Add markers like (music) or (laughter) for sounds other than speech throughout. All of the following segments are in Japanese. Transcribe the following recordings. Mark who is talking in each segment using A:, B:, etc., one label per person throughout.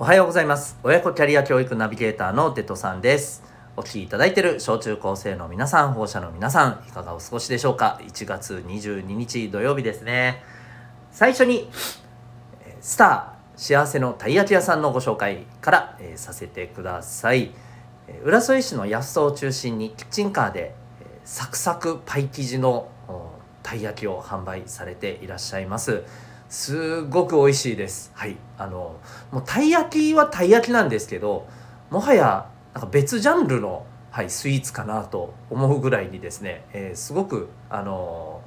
A: おはようございます。親子キャリア教育ナビゲーターのデトさんです。お聞きいただいている小中高生の皆さん保護者の皆さんいかがお過ごしでしょうか？1月22日土曜日ですね。最初にスター幸せのたい焼き屋さんのご紹介から、えー、させてください。浦添市の安荘を中心にキッチンカーでサクサクパイ生地のたい焼きを販売されていらっしゃいます。すごく美味しいです。はい。あのもうたい焼きはたい焼きなんですけどもはやなんか別ジャンルの、はい、スイーツかなと思うぐらいにですね、えー、すごくあの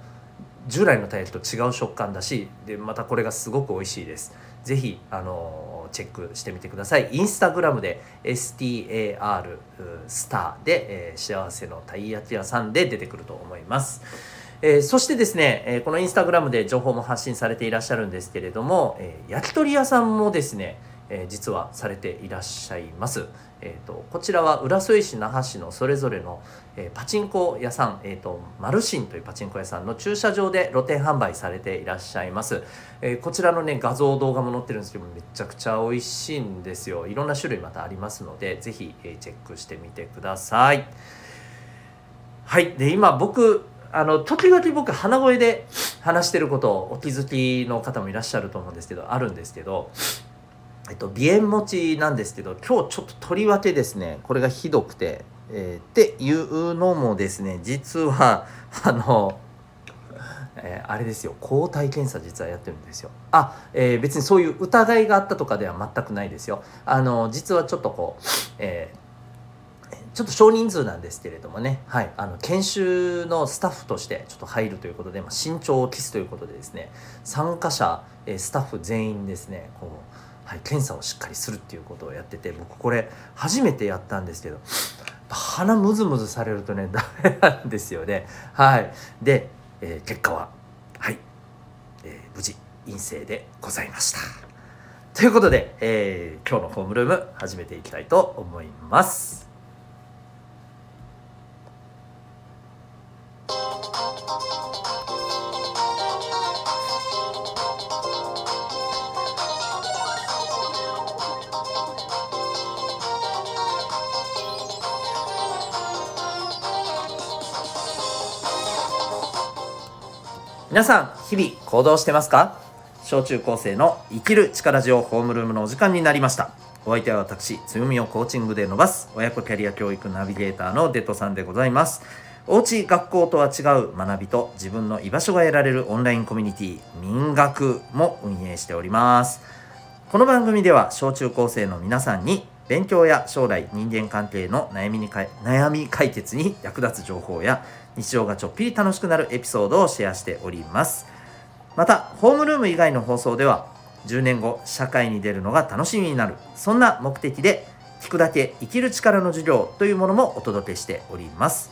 A: 従来のたい焼きと違う食感だしでまたこれがすごく美味しいです。是非あのチェックしてみてください。インスタグラムで STAR スターで、えー、幸せのたい焼き屋さんで出てくると思います。えー、そしてですね、えー、このインスタグラムで情報も発信されていらっしゃるんですけれども、えー、焼き鳥屋さんもですね、え実はされていらっしゃいます。えーと、こちらは浦添市那覇市のそれぞれの、えパチンコ屋さん、えーと、マルシンというパチンコ屋さんの駐車場で露店販売されていらっしゃいます、えこちらのね画像動画も載ってるんですけどめちゃくちゃ美味しいんですよ。いろんな種類またありますので是非、えチェックしてみてください。はい。で今僕あの時々僕鼻声で (sniffs) 話してることをお気づきの方もいらっしゃると思うんですけどあるんですけど、えっと、鼻炎持ちなんですけど今日ちょっととりわけですねこれがひどくて、えー、っていうのもですね実は (laughs) あのえー、あれですよ抗体検査実はやってるんですよ。あ、えー、別にそういう疑いがあったとかでは全くないですよ。あの実はちょっとこう、えちょっと少人数なんですけれどもね、はい、あの研修のスタッフとしてちょっと入るということで、まあ、身長を期すということでですね参加者、えスタッフ全員ですねこう、はい、検査をしっかりするっていうことをやってて僕これ初めてやったんですけど鼻ムズムズされるとね (laughs) ダメなんですよね。はい、で、えー、結果は、はいえー、無事陰性でございました。ということで、えー、今日のホームルーム始めていきたいと思います。皆さん日々行動してますか？小中高生の生きる力ジオホームルームのお時間になりました。お相手は私強みをコーチングで伸ばす親子キャリア教育ナビゲーターのデトさんでございます。おうち学校とは違う学びと自分の居場所が得られるオンラインコミュニティ民学も運営しております。この番組では小中高生の皆さんに勉強や将来人間関係の悩みにか悩み解決に役立つ情報や日常がちょっぴり楽しくなるエピソードをシェアしております。またホームルーム以外の放送では10年後社会に出るのが楽しみになるそんな目的で聞くだけ生きる力の授業というものもお届けしております。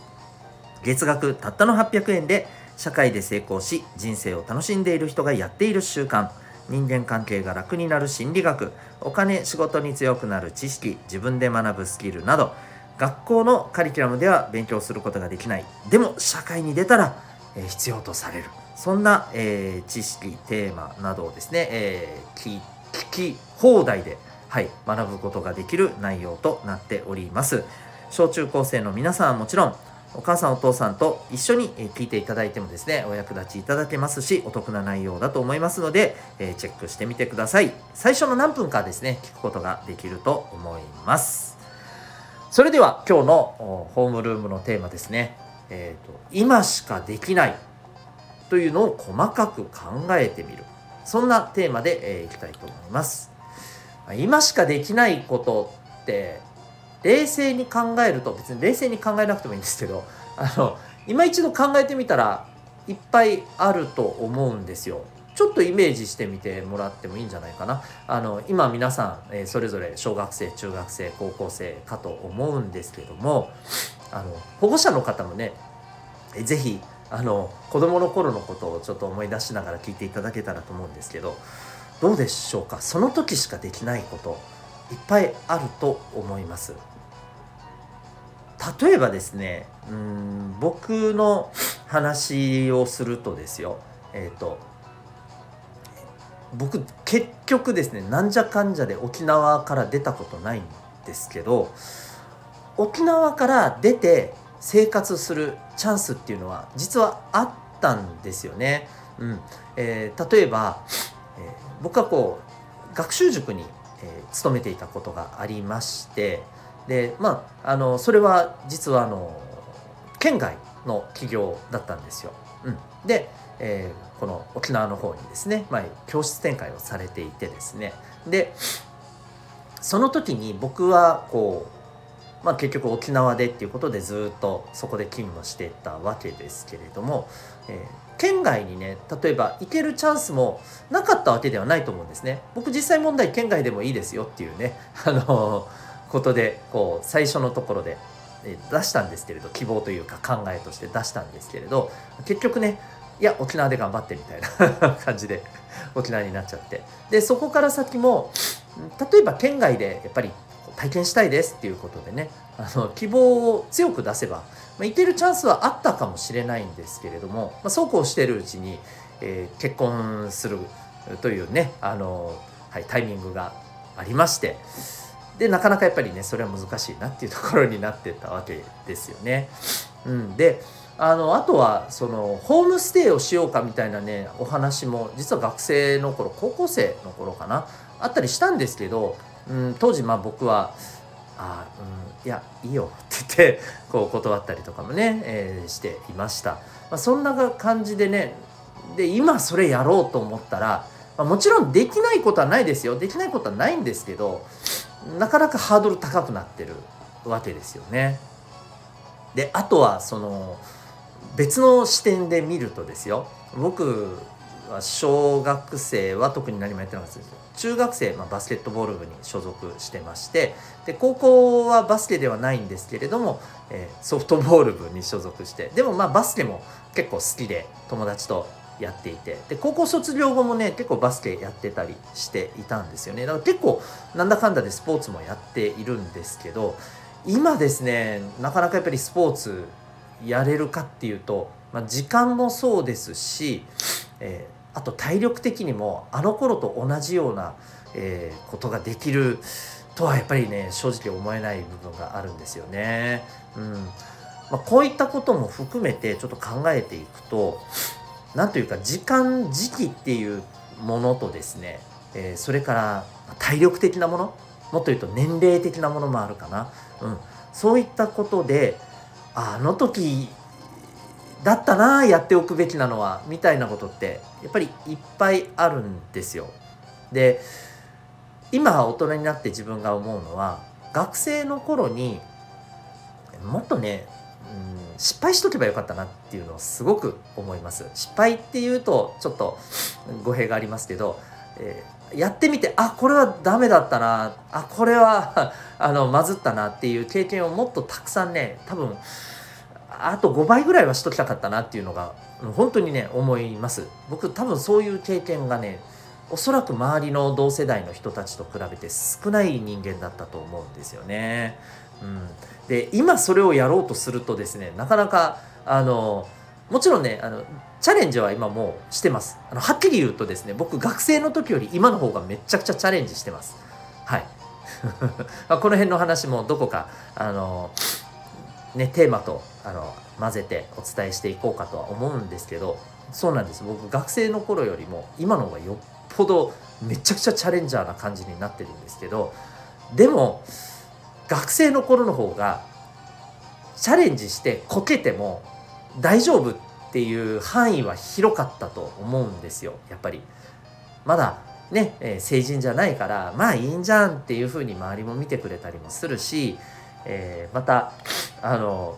A: 月額たったの800円で社会で成功し人生を楽しんでいる人がやっている習慣。人間関係が楽になる心理学。お金仕事に強くなる知識。自分で学ぶスキルなど。学校のカリキュラムでは勉強することができない。でも社会に出たら、え、必要とされる。そんな、えー、知識テーマなどをですね、えー、聞き放題で、はい、学ぶことができる内容となっております。小中高生の皆さんはもちろんお母さんお父さんと一緒に聞いていただいてもですねお役立ちいただけますしお得な内容だと思いますので、えチェックしてみてください。最初の何分かですね聞くことができると思います。それでは今日のホームルームのテーマですね、えーと、今しかできない。というのを細かく考えてみる。そんなテーマで、えー、いきたいと思います。今しかできないことって冷静に考えると別に冷静に考えなくてもいいんですけどあの今一度考えてみたらいっぱいあると思うんですよ。ちょっとイメージしてみてもらってもいいんじゃないかな。あの今皆さん、え、それぞれ小学生中学生高校生かと思うんですけどもあの保護者の方もね是非あの子供の頃のことをちょっと思い出しながら聞いていただけたらと思うんですけどどうでしょうか？その時しかできないこといっぱいあると思います。例えばですねうん僕の話をするとですよえっ、ー、と僕結局ですねなんじゃかんじゃで沖縄から出たことないんですけど沖縄から出て生活するチャンスっていうのは実はあったんですよね。うんえー、例えば、えー、僕はこう学習塾に、えー、勤めていたことがありましてでまああのそれは実はあの県外の企業だったんですよ。うん、で、えー、この沖縄の方にですね、まあ、教室展開をされていてですねでその時に僕はこう、まあ、結局沖縄でっていうことでずっとそこで勤務してたわけですけれども、えー、県外にね例えば行けるチャンスもなかったわけではないと思うんですね。僕実際問題県外でもいいですよっていうね (laughs) あのことでこう最初のところで出したんですけれど希望というか考えとして出したんですけれど結局ねいや沖縄で頑張ってみたいな (laughs) 感じで沖縄になっちゃってでそこから先も例えば県外でやっぱり体験したいですっていうことでねあの希望を強く出せば、まあ、行けるチャンスはあったかもしれないんですけれども、まあ、そうこうしてるうちに、えー、結婚するというねあの、はい、タイミングがありましてでなかなかやっぱりねそれは難しいなっていうところになってたわけですよね。うん、であのあとはそのホームステイをしようかみたいなねお話も実は学生の頃高校生の頃かなあったりしたんですけど、うん、当時まあ僕は「あうんいやいいよ」って言ってこう断ったりとかもね、えー、していました。まあ、そんな感じでねで今それやろうと思ったら、まあ、もちろんできないことはないですよできないことはないんですけどなかなかハードル高くなってるわけですよね。であとはその別の視点で見るとですよ僕は小学生は特に何もやってなかったです。中学生、まあ、バスケットボール部に所属してましてで高校はバスケではないんですけれども、えー、ソフトボール部に所属してでもまあバスケも結構好きで友達とやっていてで高校卒業後もね結構バスケやってたりしていたんですよね。だから結構なんだかんだでスポーツもやっているんですけど今ですねなかなかやっぱりスポーツやれるかっていうと、まあ、時間もそうですし、えー、あと体力的にもあの頃と同じような、えー、ことができるとはやっぱりね正直思えない部分があるんですよね。うん。まあ、こういったことも含めてちょっと考えていくと何というか時間時期っていうものとですね、えー、それから体力的なものもっと言うと年齢的なものもあるかな、うん、そういったことであの時だったなやっておくべきなのはみたいなことってやっぱりいっぱいあるんですよ。で今大人になって自分が思うのは学生の頃にもっとねうん失敗しとけばよかったなっていうのをすごく思います失敗っていうとちょっと語弊がありますけど、えー、やってみてあこれはダメだったなあこれはあのまずったなっていう経験をもっとたくさんね多分あと5倍ぐらいはしときたかったなっていうのが本当にね思います。僕多分そういう経験がねおそらく周りの同世代の人たちと比べて少ない人間だったと思うんですよね。うん、で今それをやろうとするとですねなかなかあのもちろんねあのチャレンジは今もうしてます。あのはっきり言うとですね僕学生の時より今の方がめちゃくちゃチャレンジしてます。はい。(laughs) この辺の話もどこかあのねテーマとあの混ぜてお伝えしていこうかとは思うんですけどそうなんです。僕学生の頃よりも今の方がよっぽどめちゃくちゃチャレンジャーな感じになってるんですけどでも学生の頃の方がチャレンジしてこけても大丈夫っていう範囲は広かったと思うんですよ。やっぱり。まだね、えー、成人じゃないからまあいいんじゃんっていうふうに周りも見てくれたりもするし、えー、またあの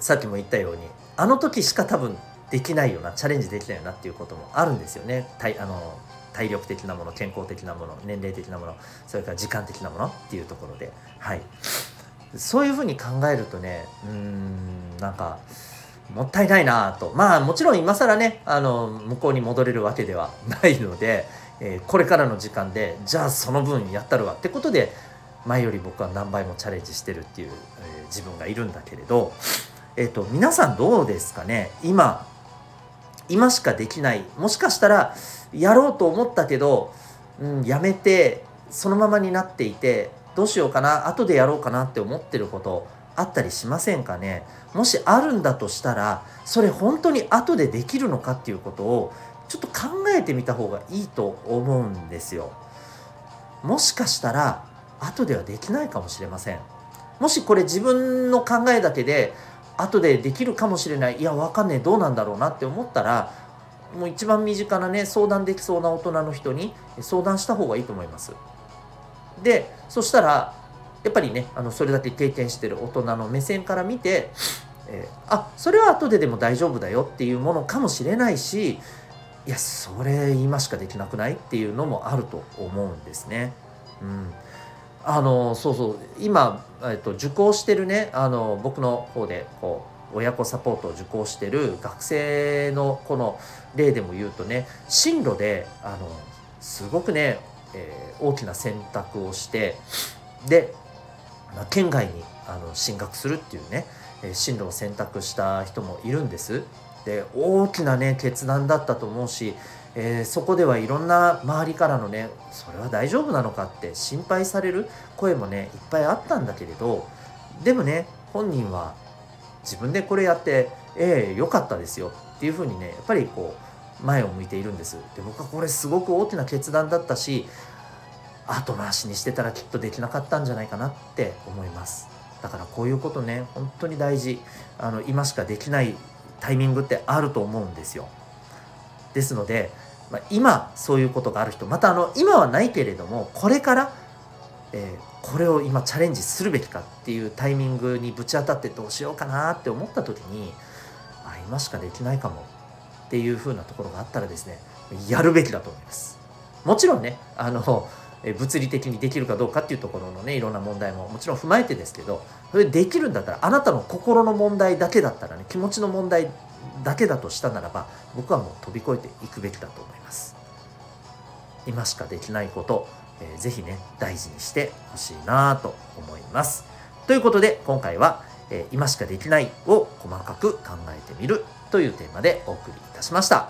A: さっきも言ったようにあの時しか多分できないよなチャレンジできないよなっていうこともあるんですよね。体あの体力的なもの健康的なもの年齢的なものそれから時間的なものっていうところで。はい。そういうふうに考えるとねうんなんかもったいないなと。まあもちろん今更ねあの向こうに戻れるわけではないので、えー、これからの時間でじゃあその分やったるわってことで前より僕は何倍もチャレンジしてるっていう、自分がいるんだけれど、えーと、皆さんどうですかね？今今しかできない。もしかしたら、やろうと思ったけど、うん、やめてそのままになっていてどうしようかな？後でやろうかな？って思ってることあったりしませんかね？もしあるんだとしたらそれ本当に後でできるのかっていうことをちょっと考えてみた方がいいと思うんですよ。もしかしたら後ではできないかもしれません。もしこれ自分の考えだけで後でできるかもしれない。いやわかんねえ。どうなんだろうなって思ったらもう一番身近なね相談できそうな大人の人に相談した方がいいと思います。でそしたらやっぱりねあのそれだけ経験してる大人の目線から見て、えー、あそれは後ででも大丈夫だよっていうものかもしれないしいやそれ今しかできなくないっていうのもあると思うんですね。うん、あのそうそう今、えっと、受講してるねあの僕の方でこう親子サポートを受講してる学生のこの例でも言うとね進路であのすごくね、えー、大きな選択をしてでまあ、県外にあの進学するっていうね進路を選択した人もいるんです。で大きなね決断だったと思うし、えー、そこではいろんな周りからのねそれは大丈夫なのかって心配される声もねいっぱいあったんだけれどでもね本人は自分でこれやってええー、よかったですよっていうふうにねやっぱりこう前を向いているんです。で僕はこれすごく大きな決断だったし後回しにしてたらきっとできなかったんじゃないかなって思いますだからこういうことね本当に大事あの今しかできないタイミングってあると思うんですよですので、まあ、今そういうことがある人またあの今はないけれどもこれから、えー、これを今チャレンジするべきかっていうタイミングにぶち当たってどうしようかなって思った時にあ今しかできないかもっていう風なところがあったらですねやるべきだと思います。もちろんねあの物理的にできるかどうかっていうところのねいろんな問題ももちろん踏まえてですけどそれできるんだったらあなたの心の問題だけだったらね気持ちの問題だけだとしたならば僕はもう飛び越えていくべきだと思います。今しかできないこと、えー、ぜひね大事にしてほしいなと思います。ということで今回は、えー、今しかできないを細かく考えてみるというテーマでお送りいたしました。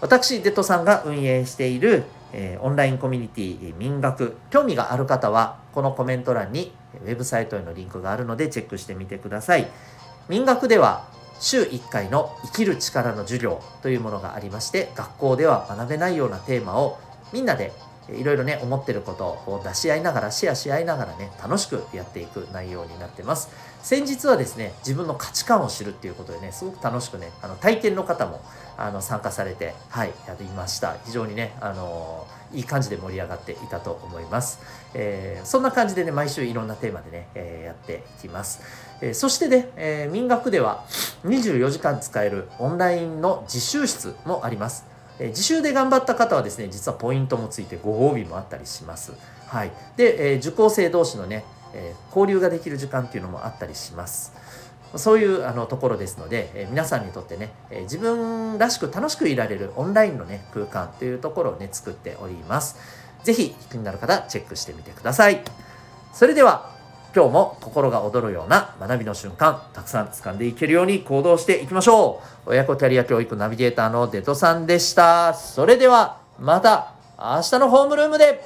A: 私デトさんが運営しているえー、オンラインコミュニティ民学興味がある方はこのコメント欄にウェブサイトへのリンクがあるのでチェックしてみてください。民学では週1回の生きる力の授業というものがありまして学校では学べないようなテーマをみんなでいろいろね思ってることを出し合いながらシェアし合いながらね楽しくやっていく内容になってます。先日はですね自分の価値観を知るっていうことでねすごく楽しくねあの体験の方もあの参加されてはいやりました。非常にねあのいい感じで盛り上がっていたと思います、えー、そんな感じでね毎週いろんなテーマでね、えー、やっていきます、えー、そしてね、え民学では24時間使えるオンラインの自習室もありますえ自習で頑張った方はですね実はポイントもついてご褒美もあったりします。はい、で、え受講生同士のね、え交流ができる時間っていうのもあったりします。そういうあのところですので、え皆さんにとってね、え自分らしく楽しくいられるオンラインのね空間というところをね作っております。是非気になる方チェックしてみてください。それでは今日も心が躍るような学びの瞬間たくさん掴んでいけるように行動していきましょう親子キャリア教育ナビゲーターのデトさんでしたそれではまた明日のホームルームで